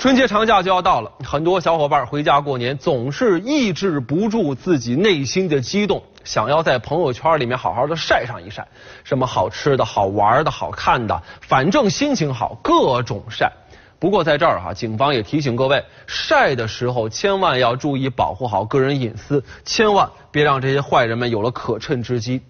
春节长假就要到了，很多小伙伴回家过年总是抑制不住自己内心的激动，想要在朋友圈里面好好的晒上一晒，什么好吃的、好玩的、好看的，反正心情好，各种晒。不过在这儿哈，警方也提醒各位，晒的时候千万要注意保护好个人隐私，千万别让这些坏人们有了可趁之机。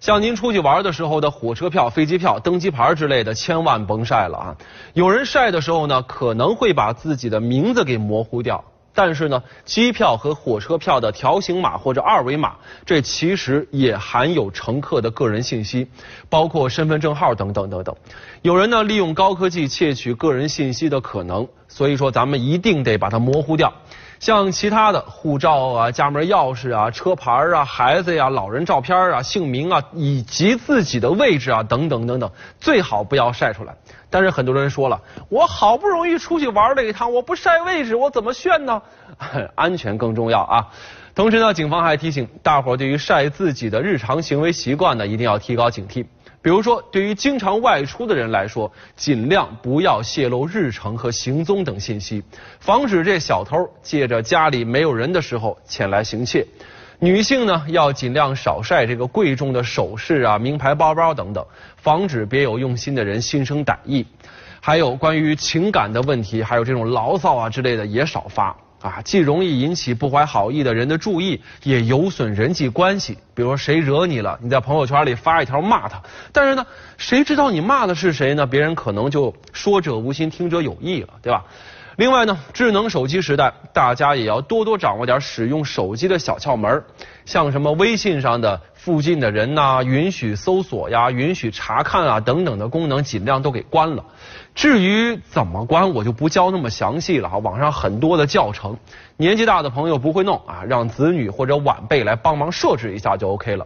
像您出去玩的时候的火车票、飞机票、登机牌之类的，千万甭晒了啊！有人晒的时候呢，可能会把自己的名字给模糊掉。但是呢，机票和火车票的条形码或者二维码，这其实也含有乘客的个人信息，包括身份证号等等等等。有人呢利用高科技窃取个人信息的可能，所以说咱们一定得把它模糊掉。像其他的护照啊、家门钥匙啊、车牌啊、孩子呀、老人照片啊、姓名啊，以及自己的位置啊等等等等，最好不要晒出来。但是很多人说了，我好不容易出去玩了一趟，我不晒位置，我怎么炫呢？安全更重要啊！同时呢，警方还提醒大伙，对于晒自己的日常行为习惯呢，一定要提高警惕。比如说，对于经常外出的人来说，尽量不要泄露日程和行踪等信息，防止这小偷借着家里没有人的时候前来行窃。女性呢，要尽量少晒这个贵重的首饰啊、名牌包包等等，防止别有用心的人心生歹意。还有关于情感的问题，还有这种牢骚啊之类的，也少发。啊，既容易引起不怀好意的人的注意，也有损人际关系。比如说谁惹你了，你在朋友圈里发一条骂他，但是呢，谁知道你骂的是谁呢？别人可能就说者无心，听者有意了，对吧？另外呢，智能手机时代，大家也要多多掌握点使用手机的小窍门像什么微信上的附近的人呐，允许搜索呀，允许查看啊等等的功能，尽量都给关了。至于怎么关，我就不教那么详细了哈。网上很多的教程，年纪大的朋友不会弄啊，让子女或者晚辈来帮忙设置一下就 OK 了。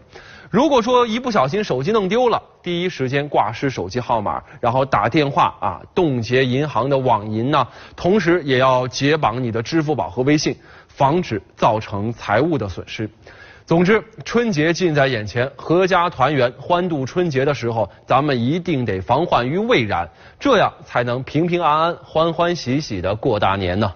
如果说一不小心手机弄丢了，第一时间挂失手机号码，然后打电话啊，冻结银行的网银呢，同时也要解绑你的支付宝和微信，防止造成财务的损失。总之，春节近在眼前，阖家团圆、欢度春节的时候，咱们一定得防患于未然，这样才能平平安安、欢欢喜喜的过大年呢。